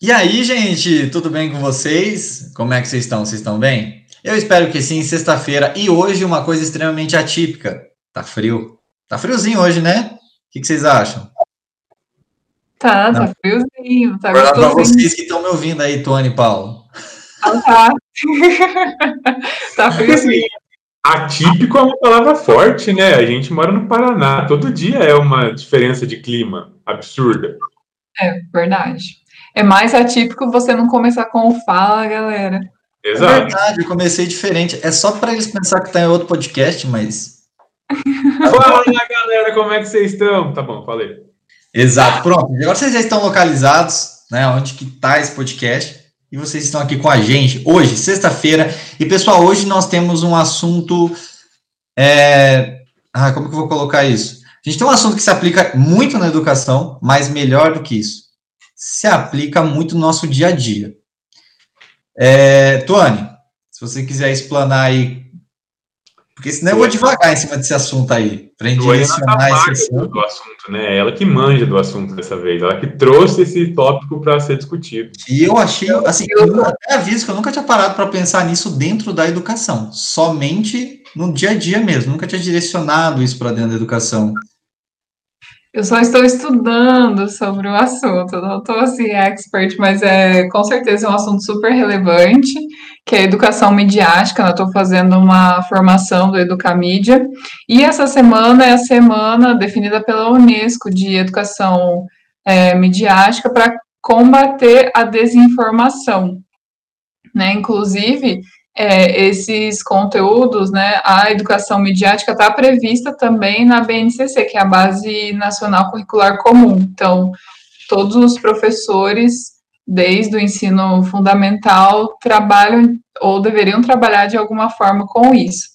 E aí, gente, tudo bem com vocês? Como é que vocês estão? Vocês estão bem? Eu espero que sim, sexta-feira. E hoje uma coisa extremamente atípica. Tá frio. Tá friozinho hoje, né? O que, que vocês acham? Tá, tá friozinho. Tá Agora para vocês que estão me ouvindo aí, Tony e Paulo. Ah, tá. tá friozinho. Atípico é uma palavra forte, né? A gente mora no Paraná. Todo dia é uma diferença de clima absurda. É verdade. É mais atípico você não começar com o fala, galera. Exato. É verdade, eu comecei diferente. É só para eles pensar que tá em outro podcast, mas. Fala, galera, como é que vocês estão? Tá bom, falei. Exato, pronto. Agora vocês já estão localizados, né? Onde que tá esse podcast. E vocês estão aqui com a gente hoje, sexta-feira. E, pessoal, hoje nós temos um assunto. É... Ah, como que eu vou colocar isso? A gente tem um assunto que se aplica muito na educação, mas melhor do que isso se aplica muito no nosso dia a dia. É, Tuane, se você quiser explanar aí, porque senão eu vou devagar em cima desse assunto aí, para gente direcionar esse assunto. do assunto, né? Ela que manja do assunto dessa vez, ela que trouxe esse tópico para ser discutido. E eu achei, assim, eu até aviso que eu nunca tinha parado para pensar nisso dentro da educação, somente no dia a dia mesmo, nunca tinha direcionado isso para dentro da educação. Eu só estou estudando sobre o assunto, não estou assim expert, mas é com certeza é um assunto super relevante, que é a educação midiática. Eu estou fazendo uma formação do Educamídia, e essa semana é a semana definida pela Unesco de educação é, midiática para combater a desinformação. Né? Inclusive, é, esses conteúdos, né, a educação midiática está prevista também na BNCC, que é a Base Nacional Curricular Comum. Então, todos os professores, desde o ensino fundamental, trabalham ou deveriam trabalhar de alguma forma com isso.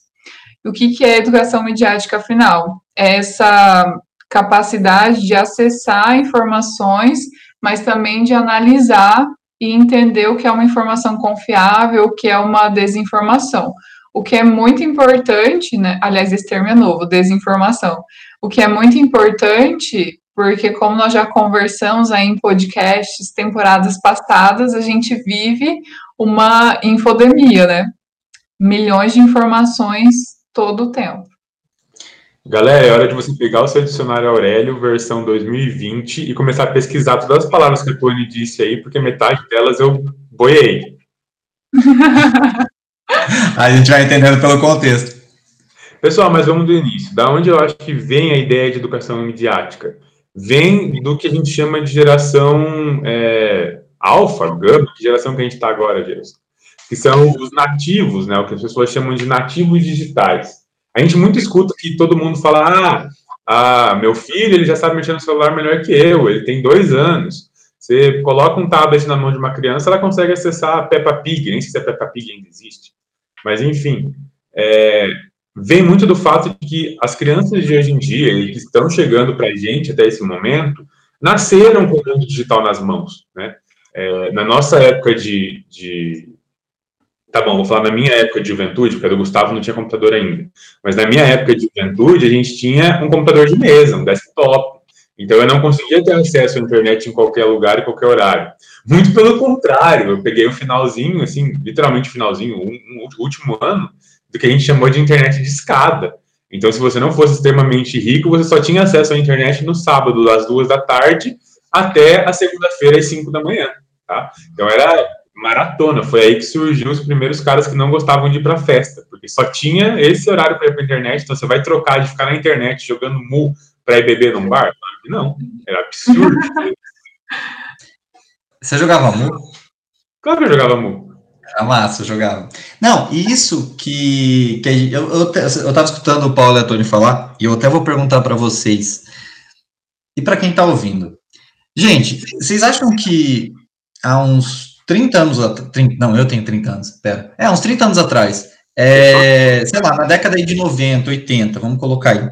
O que, que é educação midiática, afinal? É essa capacidade de acessar informações, mas também de analisar e entender o que é uma informação confiável, o que é uma desinformação. O que é muito importante, né? Aliás, esse termo é novo, desinformação. O que é muito importante, porque como nós já conversamos aí em podcasts, temporadas passadas, a gente vive uma infodemia, né? Milhões de informações todo o tempo. Galera, é hora de você pegar o seu dicionário Aurélio, versão 2020, e começar a pesquisar todas as palavras que a Tony disse aí, porque metade delas eu boiei. a gente vai entendendo pelo contexto. Pessoal, mas vamos do início. Da onde eu acho que vem a ideia de educação midiática? Vem do que a gente chama de geração é, alfa, gama, que geração que a gente está agora, Gerson? Que são os nativos, né? O que as pessoas chamam de nativos digitais. A gente muito escuta que todo mundo fala: ah, ah, meu filho ele já sabe mexer no celular melhor que eu, ele tem dois anos. Você coloca um tablet na mão de uma criança, ela consegue acessar a Peppa Pig, nem sei se a Peppa Pig ainda existe. Mas, enfim, é, vem muito do fato de que as crianças de hoje em dia, e que estão chegando para a gente até esse momento, nasceram com o mundo digital nas mãos. Né? É, na nossa época de, de Tá bom, vou falar na minha época de juventude, porque a do Gustavo não tinha computador ainda. Mas na minha época de juventude, a gente tinha um computador de mesa, um desktop. Então eu não conseguia ter acesso à internet em qualquer lugar e qualquer horário. Muito pelo contrário, eu peguei o finalzinho, assim, literalmente o finalzinho, um, um último ano, do que a gente chamou de internet de escada. Então, se você não fosse extremamente rico, você só tinha acesso à internet no sábado, às duas da tarde, até a segunda-feira, às cinco da manhã. Tá? Então, era maratona. Foi aí que surgiu os primeiros caras que não gostavam de ir para festa, porque só tinha esse horário para ir para internet. Então você vai trocar de ficar na internet jogando mu para ir beber num bar? Não, era absurdo. você jogava mu? Claro que eu jogava mu. Era massa, eu jogava. Não, e isso que, que eu, eu, eu tava escutando o Paulo e a Tony falar, e eu até vou perguntar para vocês, e para quem está ouvindo. Gente, vocês acham que há uns 30 anos atrás, não, eu tenho 30 anos, pera, é, uns 30 anos atrás, é, sei lá, na década de 90, 80, vamos colocar aí,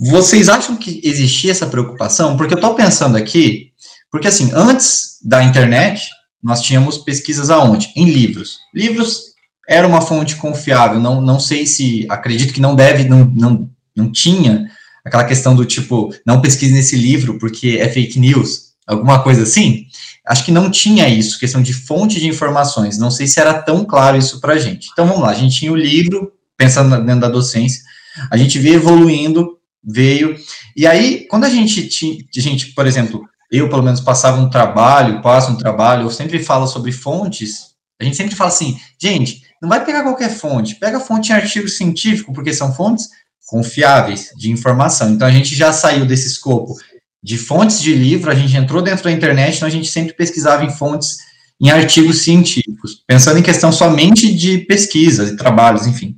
vocês acham que existia essa preocupação? Porque eu estou pensando aqui, porque assim, antes da internet, nós tínhamos pesquisas aonde? Em livros. Livros era uma fonte confiável, não, não sei se, acredito que não deve, não, não, não tinha aquela questão do tipo, não pesquise nesse livro porque é fake news, alguma coisa assim. Acho que não tinha isso, questão de fonte de informações. Não sei se era tão claro isso para a gente. Então vamos lá, a gente tinha o livro, pensando dentro da docência, a gente veio evoluindo, veio. E aí, quando a gente tinha, a gente, por exemplo, eu pelo menos passava um trabalho, passo um trabalho, eu sempre falo sobre fontes, a gente sempre fala assim, gente, não vai pegar qualquer fonte, pega fonte em artigo científico, porque são fontes confiáveis de informação. Então a gente já saiu desse escopo de fontes de livro, a gente entrou dentro da internet, então a gente sempre pesquisava em fontes, em artigos científicos, pensando em questão somente de pesquisa, de trabalhos, enfim.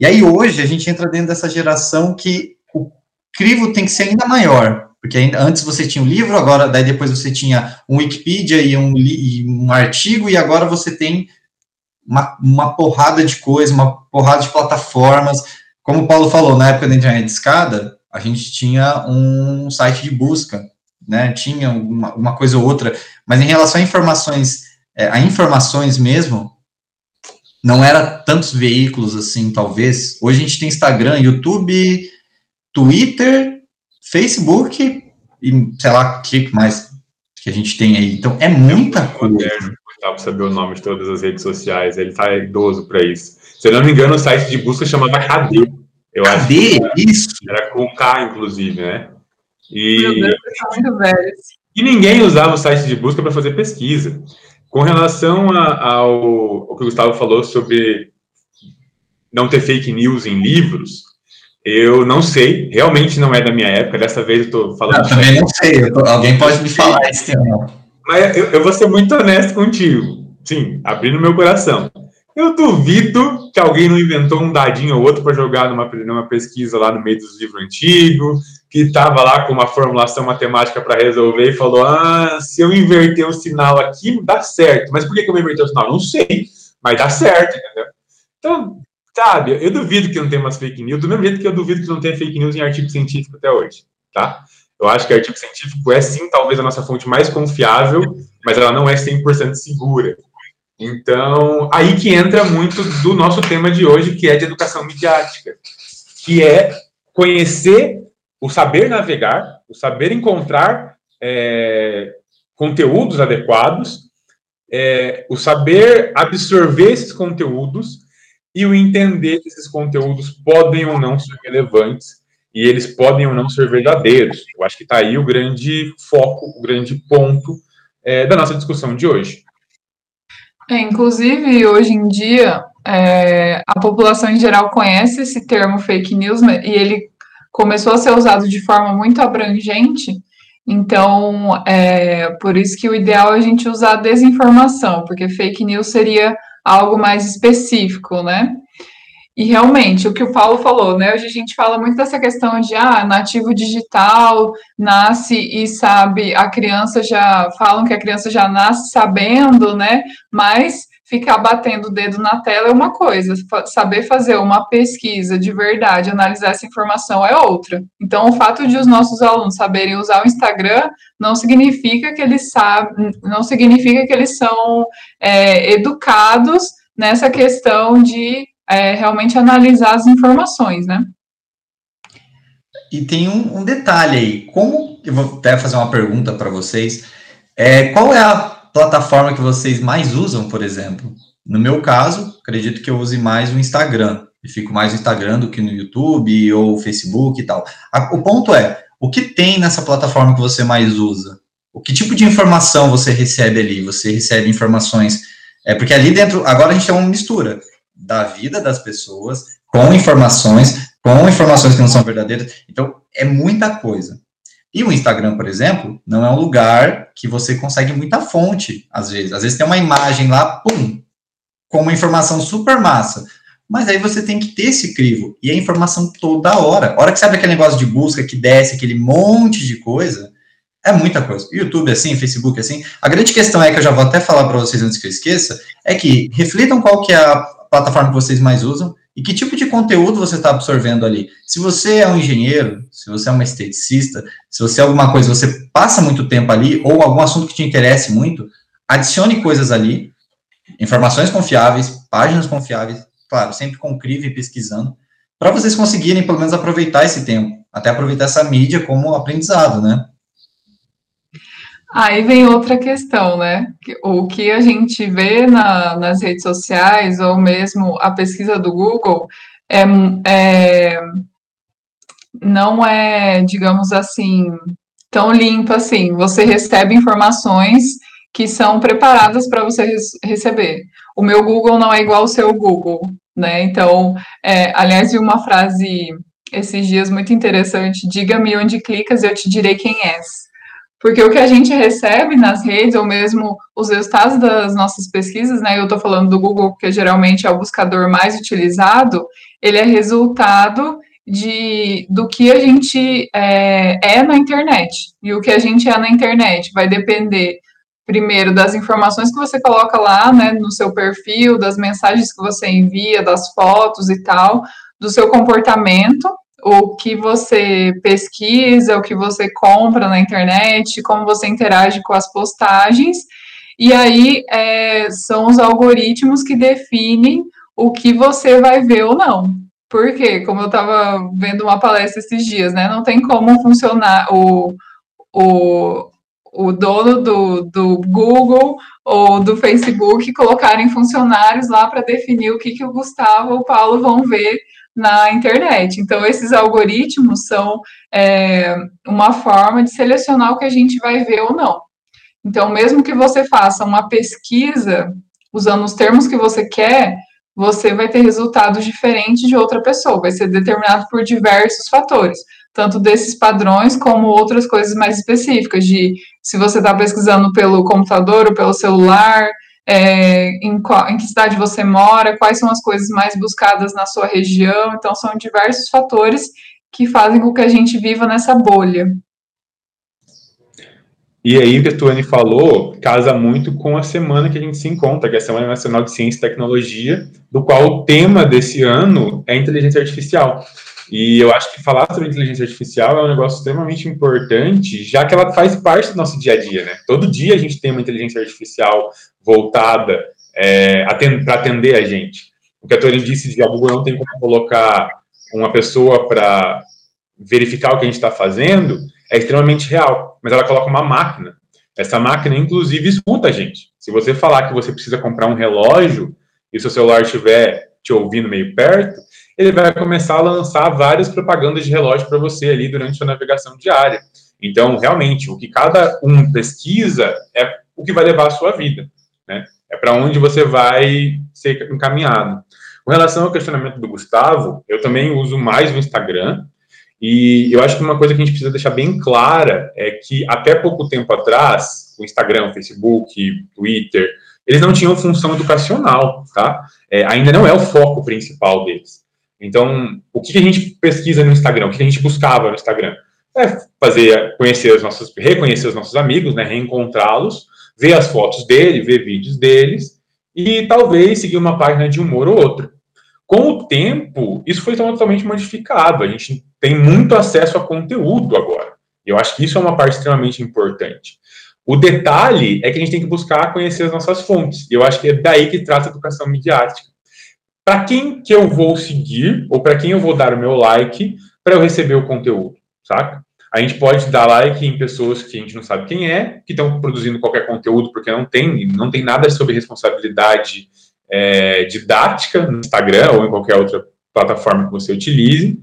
E aí hoje a gente entra dentro dessa geração que o crivo tem que ser ainda maior, porque ainda, antes você tinha um livro, agora daí depois você tinha um Wikipedia e um, e um artigo, e agora você tem uma, uma porrada de coisas, uma porrada de plataformas. Como o Paulo falou, na época da internet escada, a gente tinha um site de busca, né? Tinha uma, uma coisa ou outra, mas em relação a informações, é, a informações mesmo, não era tantos veículos assim, talvez. Hoje a gente tem Instagram, YouTube, Twitter, Facebook e sei lá o que mais que a gente tem aí. Então é muita coisa. Moderno para saber o nome de todas as redes sociais, ele tá idoso para isso. Se eu não me engano, o site de busca chamava KD. Eu KD? Era, isso? Era com K, inclusive, né? E, Meu Deus, muito. E ninguém usava o site de busca para fazer pesquisa. Com relação a, ao, ao que o Gustavo falou sobre não ter fake news em livros, eu não sei, realmente não é da minha época. Dessa vez eu estou falando. Eu também não sei, tô, alguém pode me falar esse tema. Mas eu, eu vou ser muito honesto contigo. Sim, abrindo meu coração. Eu duvido que alguém não inventou um dadinho ou outro para jogar numa, numa pesquisa lá no meio dos livros antigos, que estava lá com uma formulação matemática para resolver e falou: Ah, se eu inverter um sinal aqui, dá certo. Mas por que, que eu vou inverter o sinal? Não sei, mas dá certo, entendeu? Então, sabe, eu duvido que não tenha umas fake news, do mesmo jeito que eu duvido que não tenha fake news em artigo científico até hoje, tá? Eu acho que o artigo científico é sim, talvez, a nossa fonte mais confiável, mas ela não é 100% segura. Então, aí que entra muito do nosso tema de hoje, que é de educação midiática, que é conhecer o saber navegar, o saber encontrar é, conteúdos adequados, é, o saber absorver esses conteúdos e o entender que esses conteúdos podem ou não ser relevantes e eles podem ou não ser verdadeiros. Eu acho que está aí o grande foco, o grande ponto é, da nossa discussão de hoje. É, inclusive, hoje em dia, é, a população em geral conhece esse termo fake news e ele começou a ser usado de forma muito abrangente. Então, é por isso que o ideal é a gente usar desinformação, porque fake news seria algo mais específico, né? E realmente, o que o Paulo falou, né? Hoje a gente fala muito dessa questão de ah, nativo digital, nasce e sabe, a criança já falam que a criança já nasce sabendo, né? Mas ficar batendo o dedo na tela é uma coisa, saber fazer uma pesquisa de verdade, analisar essa informação é outra. Então, o fato de os nossos alunos saberem usar o Instagram não significa que eles sabem, não significa que eles são é, educados nessa questão de é, realmente analisar as informações, né? E tem um, um, detalhe aí, como, eu vou até fazer uma pergunta para vocês, é, qual é a plataforma que vocês mais usam, por exemplo? No meu caso, acredito que eu use mais o Instagram, e fico mais no Instagram do que no YouTube ou Facebook e tal. A, o ponto é, o que tem nessa plataforma que você mais usa? O que tipo de informação você recebe ali? Você recebe informações, é porque ali dentro, agora a gente tem uma mistura da vida das pessoas, com informações, com informações que não são verdadeiras. Então, é muita coisa. E o Instagram, por exemplo, não é um lugar que você consegue muita fonte, às vezes. Às vezes tem uma imagem lá, pum, com uma informação super massa. Mas aí você tem que ter esse crivo. E a informação toda hora. A hora que você aquele negócio de busca que desce, aquele monte de coisa, é muita coisa. YouTube assim, Facebook assim. A grande questão é que eu já vou até falar para vocês antes que eu esqueça, é que reflitam qual que é a plataforma que vocês mais usam e que tipo de conteúdo você está absorvendo ali. Se você é um engenheiro, se você é uma esteticista, se você é alguma coisa, você passa muito tempo ali, ou algum assunto que te interesse muito, adicione coisas ali, informações confiáveis, páginas confiáveis, claro, sempre com crivo e pesquisando, para vocês conseguirem, pelo menos, aproveitar esse tempo. até aproveitar essa mídia como aprendizado, né? Aí vem outra questão, né? O que a gente vê na, nas redes sociais, ou mesmo a pesquisa do Google, é, é, não é, digamos assim, tão limpa assim. Você recebe informações que são preparadas para você receber. O meu Google não é igual ao seu Google, né? Então, é, aliás, vi uma frase esses dias muito interessante: diga-me onde clicas e eu te direi quem és. Porque o que a gente recebe nas redes, ou mesmo os resultados das nossas pesquisas, né? Eu estou falando do Google, porque geralmente é o buscador mais utilizado, ele é resultado de, do que a gente é, é na internet. E o que a gente é na internet vai depender, primeiro, das informações que você coloca lá, né, no seu perfil, das mensagens que você envia, das fotos e tal, do seu comportamento, o que você pesquisa, o que você compra na internet, como você interage com as postagens. E aí é, são os algoritmos que definem o que você vai ver ou não. Porque, como eu estava vendo uma palestra esses dias, né? Não tem como funcionar o, o, o dono do, do Google ou do Facebook colocarem funcionários lá para definir o que, que o Gustavo ou o Paulo vão ver na internet. Então, esses algoritmos são é, uma forma de selecionar o que a gente vai ver ou não. Então, mesmo que você faça uma pesquisa usando os termos que você quer, você vai ter resultados diferentes de outra pessoa, vai ser determinado por diversos fatores, tanto desses padrões como outras coisas mais específicas, de se você está pesquisando pelo computador ou pelo celular, é, em, qual, em que cidade você mora, quais são as coisas mais buscadas na sua região. Então, são diversos fatores que fazem com que a gente viva nessa bolha. E aí, que a Tuane falou casa muito com a semana que a gente se encontra, que é a Semana Nacional de Ciência e Tecnologia, do qual o tema desse ano é inteligência artificial. E eu acho que falar sobre inteligência artificial é um negócio extremamente importante, já que ela faz parte do nosso dia a dia, né? Todo dia a gente tem uma inteligência artificial voltada é, para atender a gente. O que a Torin disse de a Google não tem como colocar uma pessoa para verificar o que a gente está fazendo é extremamente real, mas ela coloca uma máquina. Essa máquina, inclusive, escuta a gente. Se você falar que você precisa comprar um relógio e seu celular estiver te ouvindo meio perto, ele vai começar a lançar várias propagandas de relógio para você ali durante sua navegação diária. Então, realmente, o que cada um pesquisa é o que vai levar a sua vida. Né? É para onde você vai ser encaminhado. Com relação ao questionamento do Gustavo, eu também uso mais o Instagram, e eu acho que uma coisa que a gente precisa deixar bem clara é que até pouco tempo atrás, o Instagram, o Facebook, Twitter, eles não tinham função educacional, tá? É, ainda não é o foco principal deles. Então, o que a gente pesquisa no Instagram, o que a gente buscava no Instagram? É fazer, conhecer os nossos, reconhecer os nossos amigos, né, reencontrá-los, ver as fotos dele, ver vídeos deles e talvez seguir uma página de humor ou outra. Com o tempo, isso foi totalmente modificado. A gente tem muito acesso a conteúdo agora. Eu acho que isso é uma parte extremamente importante. O detalhe é que a gente tem que buscar conhecer as nossas fontes. E eu acho que é daí que trata a educação midiática. Para quem que eu vou seguir ou para quem eu vou dar o meu like para eu receber o conteúdo, saca? A gente pode dar like em pessoas que a gente não sabe quem é, que estão produzindo qualquer conteúdo, porque não tem, não tem nada sobre responsabilidade é, didática no Instagram ou em qualquer outra plataforma que você utilize.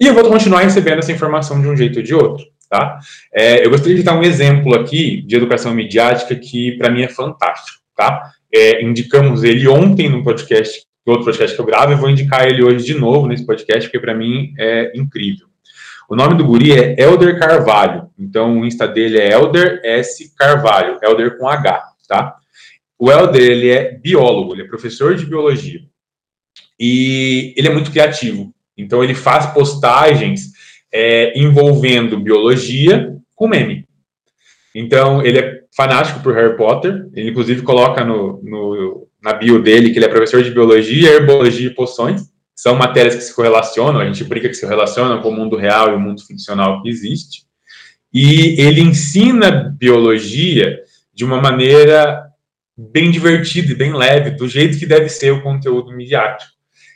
E eu vou continuar recebendo essa informação de um jeito ou de outro. Tá? É, eu gostaria de dar um exemplo aqui de educação midiática que para mim é fantástico. Tá? É, indicamos ele ontem no podcast, outro podcast que eu gravo, e vou indicar ele hoje de novo nesse podcast, porque para mim é incrível. O nome do guri é Elder Carvalho. Então, o Insta dele é Elder S. Carvalho. Elder com H, tá? O Elder, ele é biólogo, ele é professor de biologia. E ele é muito criativo. Então, ele faz postagens é, envolvendo biologia com meme. Então, ele é fanático por Harry Potter. Ele, inclusive, coloca no, no, na bio dele que ele é professor de biologia, herbologia e poções são matérias que se correlacionam, a gente brinca que se relacionam com o mundo real e o mundo ficcional que existe. E ele ensina biologia de uma maneira bem divertida e bem leve, do jeito que deve ser o conteúdo midiático.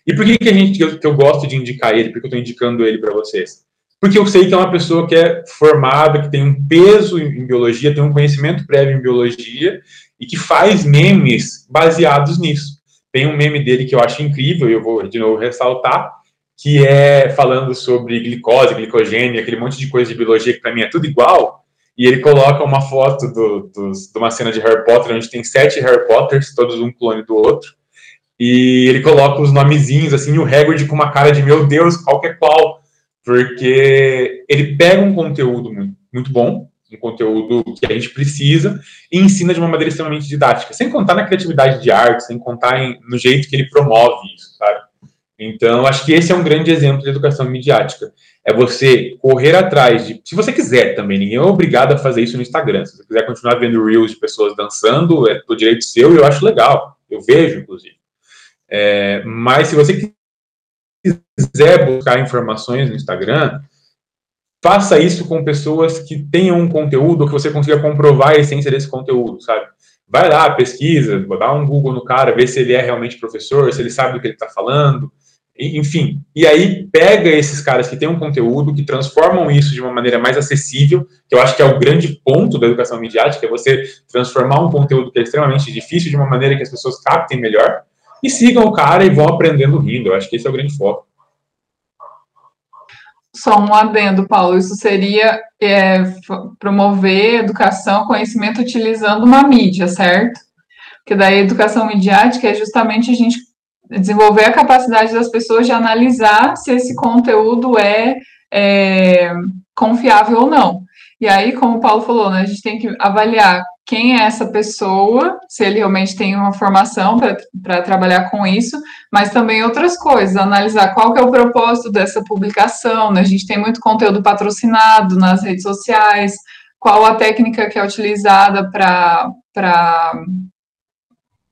E por que, que a gente que eu, que eu gosto de indicar ele? Porque eu estou indicando ele para vocês? porque eu sei que é uma pessoa que é formada, que tem um peso em biologia, tem um conhecimento prévio em biologia e que faz memes baseados nisso. Tem um meme dele que eu acho incrível, e eu vou de novo ressaltar, que é falando sobre glicose, glicogênio, aquele monte de coisa de biologia que para mim é tudo igual. E ele coloca uma foto do, do, de uma cena de Harry Potter, onde tem sete Harry Potters, todos um clone do outro. E ele coloca os nomezinhos, assim, o Hagrid com uma cara de, meu Deus, qual que é qual? Porque ele pega um conteúdo muito, muito bom, um conteúdo que a gente precisa, e ensina de uma maneira extremamente didática, sem contar na criatividade de arte, sem contar em, no jeito que ele promove isso, sabe? Então, acho que esse é um grande exemplo de educação midiática. É você correr atrás de. Se você quiser também, ninguém é obrigado a fazer isso no Instagram. Se você quiser continuar vendo reels de pessoas dançando, é do direito seu e eu acho legal. Eu vejo, inclusive. É, mas se você quiser buscar informações no Instagram, faça isso com pessoas que tenham um conteúdo que você consiga comprovar a essência desse conteúdo, sabe? Vai lá, pesquisa, dá um Google no cara, vê se ele é realmente professor, se ele sabe do que ele está falando, enfim. E aí pega esses caras que têm um conteúdo, que transformam isso de uma maneira mais acessível, que eu acho que é o grande ponto da educação midiática, é você transformar um conteúdo que é extremamente difícil de uma maneira que as pessoas captem melhor, e sigam o cara e vão aprendendo rindo. Eu acho que esse é o grande foco. Só um adendo, Paulo. Isso seria é, promover educação, conhecimento utilizando uma mídia, certo? Porque daí a educação midiática é justamente a gente desenvolver a capacidade das pessoas de analisar se esse conteúdo é, é confiável ou não. E aí, como o Paulo falou, né, a gente tem que avaliar quem é essa pessoa, se ele realmente tem uma formação para trabalhar com isso, mas também outras coisas, analisar qual que é o propósito dessa publicação, né? A gente tem muito conteúdo patrocinado nas redes sociais, qual a técnica que é utilizada para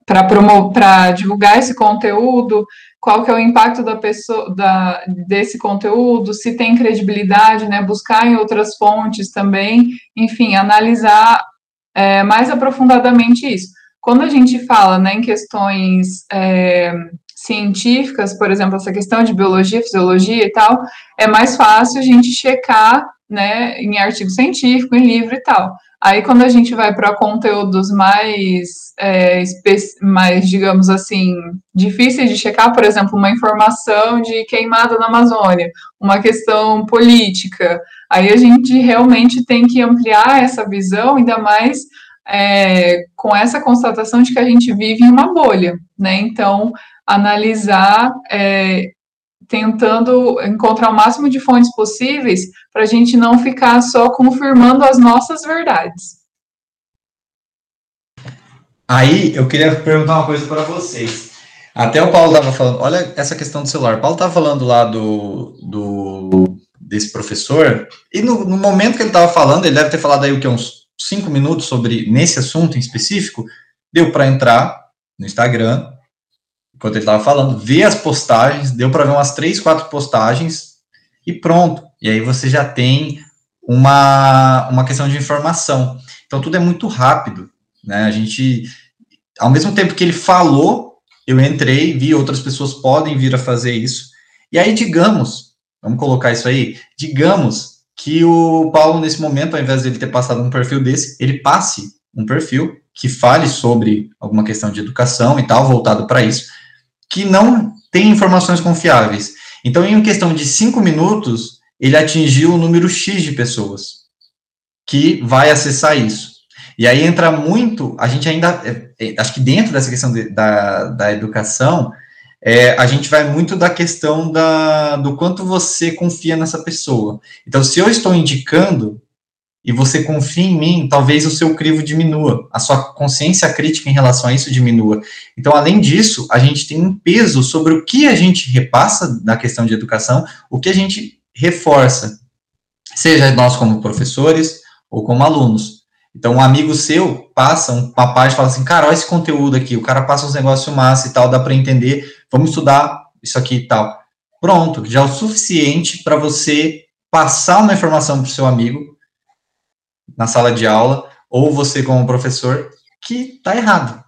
para divulgar esse conteúdo, qual que é o impacto da pessoa da, desse conteúdo, se tem credibilidade, né? Buscar em outras fontes também, enfim, analisar é, mais aprofundadamente isso. Quando a gente fala né, em questões é, científicas, por exemplo, essa questão de biologia, fisiologia e tal, é mais fácil a gente checar né, em artigo científico, em livro e tal. Aí, quando a gente vai para conteúdos mais, é, mais, digamos assim, difíceis de checar, por exemplo, uma informação de queimada na Amazônia, uma questão política, aí a gente realmente tem que ampliar essa visão, ainda mais é, com essa constatação de que a gente vive em uma bolha, né? Então, analisar é, tentando encontrar o máximo de fontes possíveis para a gente não ficar só confirmando as nossas verdades. Aí eu queria perguntar uma coisa para vocês. Até o Paulo estava falando, olha essa questão do celular. O Paulo estava falando lá do, do desse professor, e no, no momento que ele estava falando, ele deve ter falado aí o que uns cinco minutos sobre nesse assunto em específico, deu para entrar no Instagram, enquanto ele estava falando, ver as postagens, deu para ver umas três, quatro postagens e pronto. E aí você já tem uma, uma questão de informação. Então tudo é muito rápido, né? A gente, ao mesmo tempo que ele falou, eu entrei, vi outras pessoas podem vir a fazer isso. E aí, digamos, vamos colocar isso aí, digamos que o Paulo, nesse momento, ao invés de ele ter passado um perfil desse, ele passe um perfil que fale sobre alguma questão de educação e tal, voltado para isso que não tem informações confiáveis. Então, em questão de cinco minutos, ele atingiu o número X de pessoas que vai acessar isso. E aí entra muito, a gente ainda, é, é, acho que dentro dessa questão de, da, da educação, é, a gente vai muito da questão da, do quanto você confia nessa pessoa. Então, se eu estou indicando e você confia em mim, talvez o seu crivo diminua, a sua consciência crítica em relação a isso diminua. Então, além disso, a gente tem um peso sobre o que a gente repassa na questão de educação, o que a gente reforça, seja nós como professores ou como alunos. Então, um amigo seu passa uma página e fala assim, cara, olha esse conteúdo aqui, o cara passa uns negócios massa e tal, dá para entender, vamos estudar isso aqui e tal. Pronto, já é o suficiente para você passar uma informação para o seu amigo na sala de aula, ou você como professor, que está errado.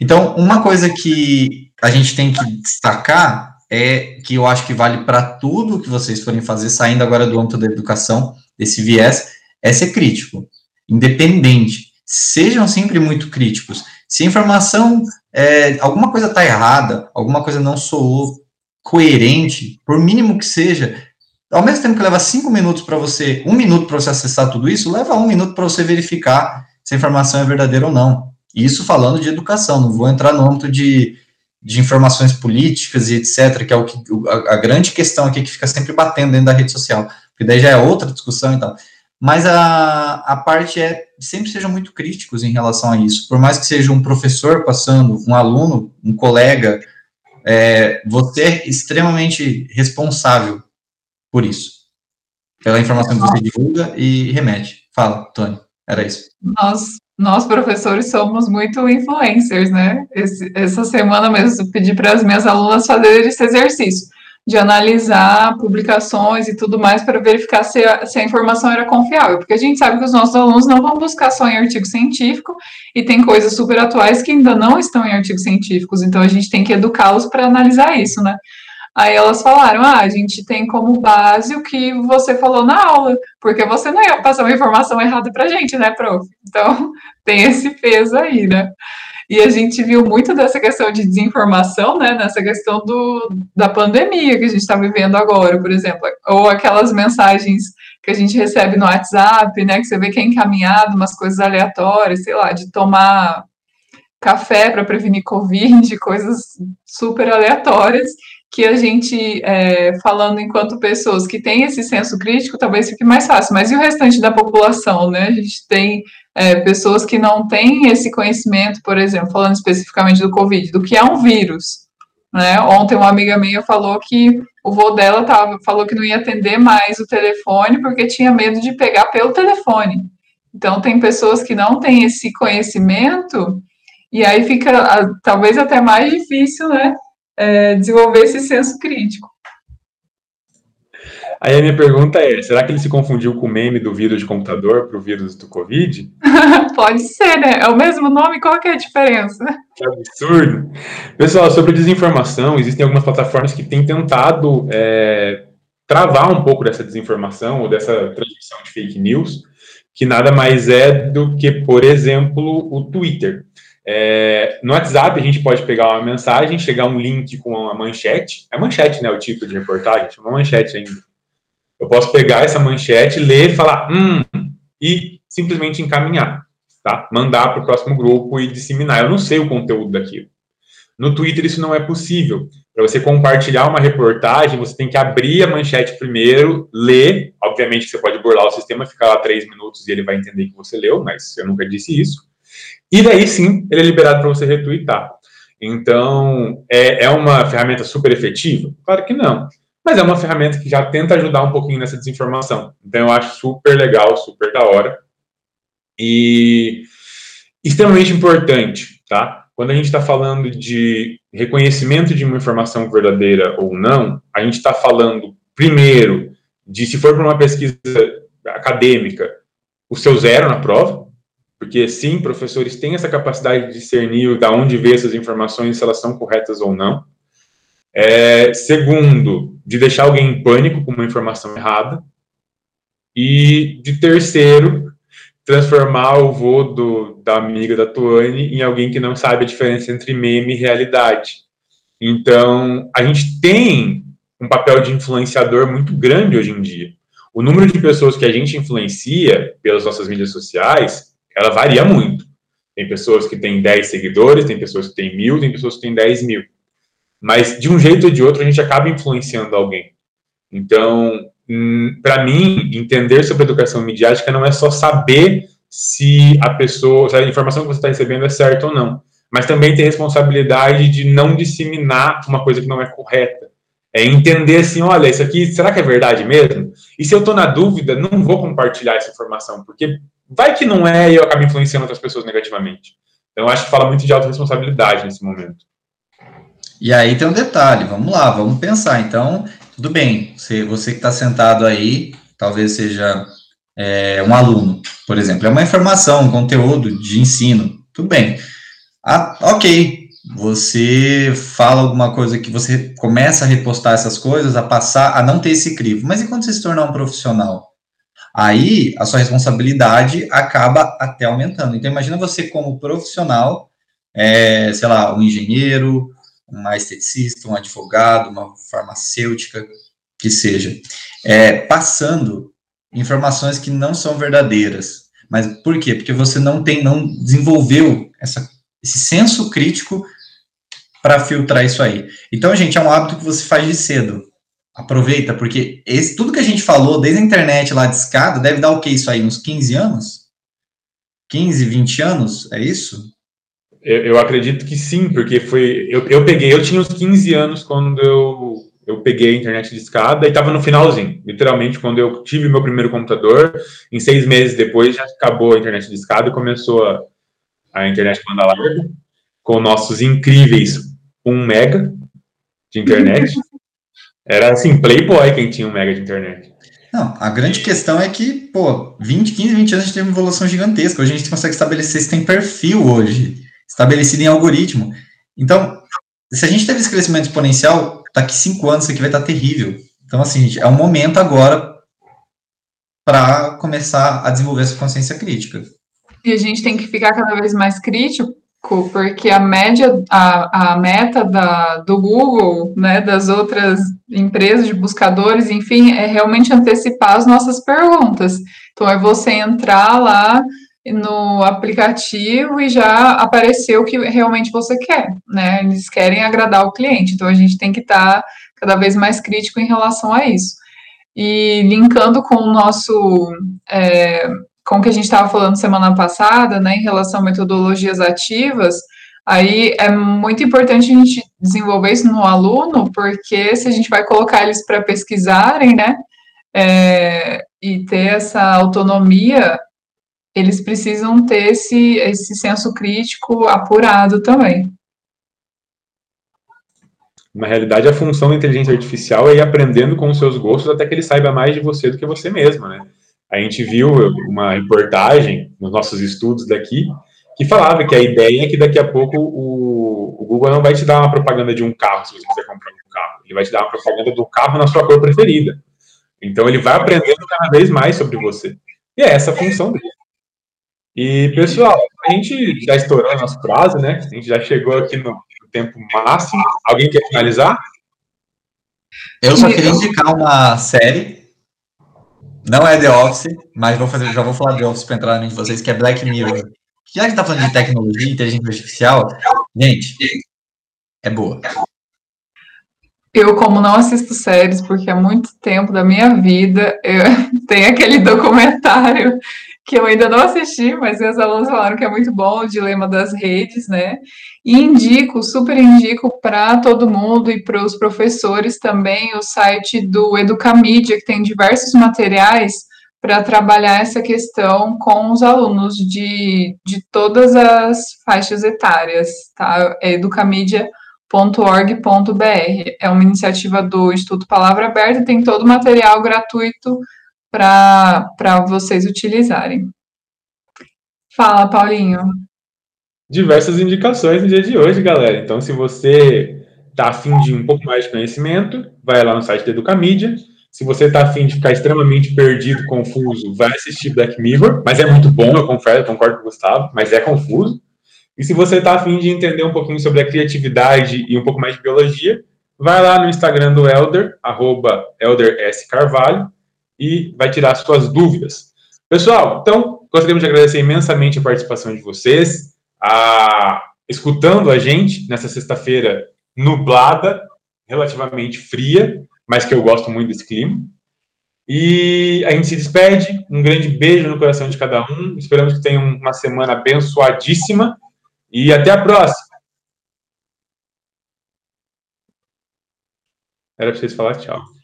Então, uma coisa que a gente tem que destacar é que eu acho que vale para tudo que vocês forem fazer, saindo agora do âmbito da educação, desse viés, é ser crítico, independente. Sejam sempre muito críticos. Se a informação, é, alguma coisa está errada, alguma coisa não soou coerente, por mínimo que seja, ao mesmo tempo que leva cinco minutos para você, um minuto para você acessar tudo isso, leva um minuto para você verificar se a informação é verdadeira ou não. Isso falando de educação, não vou entrar no âmbito de, de informações políticas e etc., que é o que, a, a, grande questão aqui que fica sempre batendo dentro da rede social, porque daí já é outra discussão e tal. Mas a, a parte é, sempre sejam muito críticos em relação a isso, por mais que seja um professor passando, um aluno, um colega, é, você é extremamente responsável por isso, pela informação que você divulga e remete. Fala, Tony, era isso. Nós, nós professores somos muito influencers, né? Esse, essa semana mesmo pedi para as minhas alunas fazerem esse exercício de analisar publicações e tudo mais para verificar se a, se a, informação era confiável, porque a gente sabe que os nossos alunos não vão buscar só em artigo científico e tem coisas super atuais que ainda não estão em artigos científicos, então a gente tem que educá-los para analisar isso, né? Aí elas falaram: ah, a gente tem como base o que você falou na aula, porque você não ia passar uma informação errada para gente, né, prof? Então tem esse peso aí, né? E a gente viu muito dessa questão de desinformação, né, nessa questão do, da pandemia que a gente está vivendo agora, por exemplo, ou aquelas mensagens que a gente recebe no WhatsApp, né, que você vê que é encaminhado umas coisas aleatórias, sei lá, de tomar café para prevenir Covid, coisas super aleatórias, que a gente, é, falando enquanto pessoas que têm esse senso crítico, talvez fique mais fácil. Mas e o restante da população, né? A gente tem é, pessoas que não têm esse conhecimento, por exemplo, falando especificamente do Covid, do que é um vírus. Né? Ontem uma amiga minha falou que o vô dela tava, falou que não ia atender mais o telefone porque tinha medo de pegar pelo telefone. Então, tem pessoas que não têm esse conhecimento e aí fica talvez até mais difícil, né, é, desenvolver esse senso crítico. Aí a minha pergunta é: será que ele se confundiu com o meme do vírus de computador para o vírus do Covid? Pode ser, né? É o mesmo nome, qual que é a diferença? Que absurdo. Pessoal, sobre desinformação, existem algumas plataformas que têm tentado é, travar um pouco dessa desinformação ou dessa transmissão de fake news, que nada mais é do que, por exemplo, o Twitter. É, no WhatsApp, a gente pode pegar uma mensagem, chegar um link com uma manchete. É manchete, né? O tipo de reportagem, chama manchete ainda. Eu posso pegar essa manchete, ler, falar, hum, e simplesmente encaminhar, tá? Mandar para o próximo grupo e disseminar. Eu não sei o conteúdo daquilo. No Twitter isso não é possível. Para você compartilhar uma reportagem, você tem que abrir a manchete primeiro, ler. Obviamente você pode burlar o sistema, ficar lá três minutos e ele vai entender que você leu, mas eu nunca disse isso. E daí sim, ele é liberado para você retweetar. Então, é, é uma ferramenta super efetiva? Claro que não. Mas é uma ferramenta que já tenta ajudar um pouquinho nessa desinformação. Então, eu acho super legal, super da hora. E extremamente importante, tá? Quando a gente está falando de reconhecimento de uma informação verdadeira ou não, a gente está falando, primeiro, de se for para uma pesquisa acadêmica, o seu zero na prova, porque sim, professores têm essa capacidade de discernir da onde ver essas informações, se elas são corretas ou não. É, segundo, de deixar alguém em pânico com uma informação errada. E de terceiro, transformar o vô do, da amiga da Tuane em alguém que não sabe a diferença entre meme e realidade. Então, a gente tem um papel de influenciador muito grande hoje em dia. O número de pessoas que a gente influencia pelas nossas mídias sociais ela varia muito. Tem pessoas que têm 10 seguidores, tem pessoas que têm mil, tem pessoas que têm 10 mil. Mas, de um jeito ou de outro, a gente acaba influenciando alguém. Então, hum, para mim, entender sobre educação midiática não é só saber se a pessoa, se a informação que você está recebendo é certa ou não, mas também ter responsabilidade de não disseminar uma coisa que não é correta. É entender assim, olha, isso aqui, será que é verdade mesmo? E se eu estou na dúvida, não vou compartilhar essa informação, porque vai que não é e eu acabo influenciando outras pessoas negativamente. Então, acho que fala muito de autorresponsabilidade nesse momento. E aí tem um detalhe, vamos lá, vamos pensar. Então, tudo bem, você, você que está sentado aí, talvez seja é, um aluno, por exemplo, é uma informação, um conteúdo de ensino, tudo bem. Ah, ok, você fala alguma coisa que você começa a repostar essas coisas, a passar, a não ter esse crivo. Mas e quando você se tornar um profissional? Aí a sua responsabilidade acaba até aumentando. Então imagina você como profissional, é, sei lá, um engenheiro, um esteticista, um advogado, uma farmacêutica, que seja, é, passando informações que não são verdadeiras. Mas por quê? Porque você não tem, não desenvolveu essa, esse senso crítico para filtrar isso aí. Então, gente, é um hábito que você faz de cedo. Aproveita, porque esse, tudo que a gente falou, desde a internet lá de escada, deve dar o que isso aí? Uns 15 anos? 15, 20 anos? É isso? Eu, eu acredito que sim, porque foi. Eu, eu peguei, eu tinha uns 15 anos quando eu, eu peguei a internet de escada e estava no finalzinho. Literalmente, quando eu tive meu primeiro computador, em seis meses depois já acabou a internet de escada e começou a, a internet banda larga, com nossos incríveis 1 mega de internet. Era assim, Playboy quem tinha um mega de internet. Não, a grande questão é que, pô, 20, 15, 20 anos a gente teve uma evolução gigantesca. Hoje a gente consegue estabelecer se tem perfil hoje, estabelecido em algoritmo. Então, se a gente teve esse crescimento exponencial, daqui 5 anos isso aqui vai estar terrível. Então, assim, gente, é um momento agora para começar a desenvolver essa consciência crítica. E a gente tem que ficar cada vez mais crítico, porque a média, a, a meta da, do Google, né, das outras empresas de buscadores, enfim, é realmente antecipar as nossas perguntas. Então, é você entrar lá no aplicativo e já aparecer o que realmente você quer, né? Eles querem agradar o cliente, então a gente tem que estar tá cada vez mais crítico em relação a isso. E linkando com o nosso é, com o que a gente estava falando semana passada, né, em relação a metodologias ativas, aí é muito importante a gente desenvolver isso no aluno, porque se a gente vai colocar eles para pesquisarem, né, é, e ter essa autonomia, eles precisam ter esse, esse senso crítico apurado também. Na realidade, a função da inteligência artificial é ir aprendendo com os seus gostos até que ele saiba mais de você do que você mesmo, né? A gente viu uma reportagem nos nossos estudos daqui que falava que a ideia é que daqui a pouco o, o, Google não vai te dar uma propaganda de um carro se você quiser comprar um carro. Ele vai te dar uma propaganda do carro na sua cor preferida. Então ele vai aprendendo cada vez mais sobre você. E é essa a função dele. E, pessoal, a gente já estourou a nosso prazo, né? A gente já chegou aqui no tempo máximo. Alguém quer finalizar? Eu só queria indicar uma série não é The Office, mas vou fazer, já vou falar The Office para entrar na mente de vocês, que é Black Mirror. Já que está falando de tecnologia, inteligência artificial, gente, é boa. Eu, como não assisto séries, porque há muito tempo da minha vida, eu, tem aquele documentário que eu ainda não assisti, mas meus alunos falaram que é muito bom, o Dilema das Redes, né? E indico, super indico para todo mundo e para os professores também o site do Educamídia, que tem diversos materiais para trabalhar essa questão com os alunos de, de todas as faixas etárias, tá? É educamídia.org.br. É uma iniciativa do Instituto Palavra Aberta, tem todo o material gratuito para vocês utilizarem. Fala, Paulinho. Diversas indicações no dia de hoje, galera. Então, se você está afim de um pouco mais de conhecimento, vai lá no site da Educamídia. Se você está afim de ficar extremamente perdido, confuso, vai assistir Black Mirror, mas é muito bom, eu confesso, concordo com o Gustavo, mas é confuso. E se você está afim de entender um pouquinho sobre a criatividade e um pouco mais de biologia, vai lá no Instagram do Elder, arroba Elder S. Carvalho, e vai tirar suas dúvidas. Pessoal, então, gostaríamos de agradecer imensamente a participação de vocês, a, escutando a gente nessa sexta-feira nublada, relativamente fria, mas que eu gosto muito desse clima. E a gente se despede. Um grande beijo no coração de cada um. Esperamos que tenham uma semana abençoadíssima. E até a próxima. Era para vocês falar tchau.